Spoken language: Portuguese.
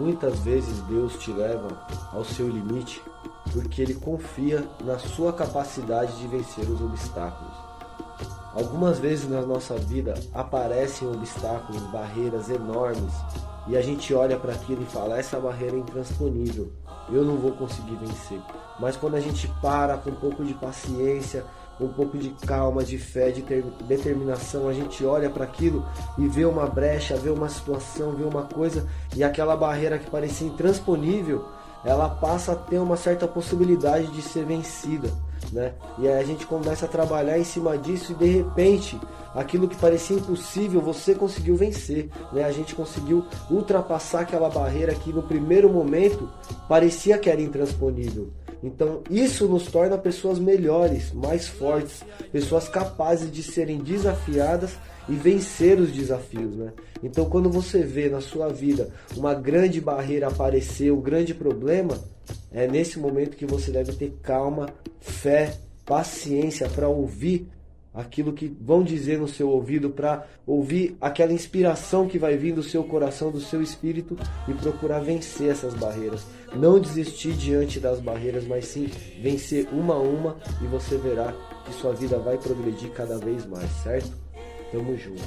Muitas vezes Deus te leva ao seu limite porque Ele confia na sua capacidade de vencer os obstáculos. Algumas vezes na nossa vida aparecem obstáculos, barreiras enormes e a gente olha para aquilo e fala: essa barreira é intransponível, eu não vou conseguir vencer. Mas quando a gente para com um pouco de paciência, um pouco de calma, de fé, de ter, determinação, a gente olha para aquilo e vê uma brecha, vê uma situação, vê uma coisa e aquela barreira que parecia intransponível, ela passa a ter uma certa possibilidade de ser vencida, né? E aí a gente começa a trabalhar em cima disso e de repente aquilo que parecia impossível você conseguiu vencer, né? A gente conseguiu ultrapassar aquela barreira que no primeiro momento parecia que era intransponível. Então, isso nos torna pessoas melhores, mais fortes, pessoas capazes de serem desafiadas e vencer os desafios, né? Então, quando você vê na sua vida uma grande barreira aparecer, um grande problema, é nesse momento que você deve ter calma, fé, paciência para ouvir aquilo que vão dizer no seu ouvido, para ouvir aquela inspiração que vai vir do seu coração, do seu espírito e procurar vencer essas barreiras. Não desistir diante das barreiras, mas sim vencer uma a uma e você verá que sua vida vai progredir cada vez mais, certo? Tamo junto.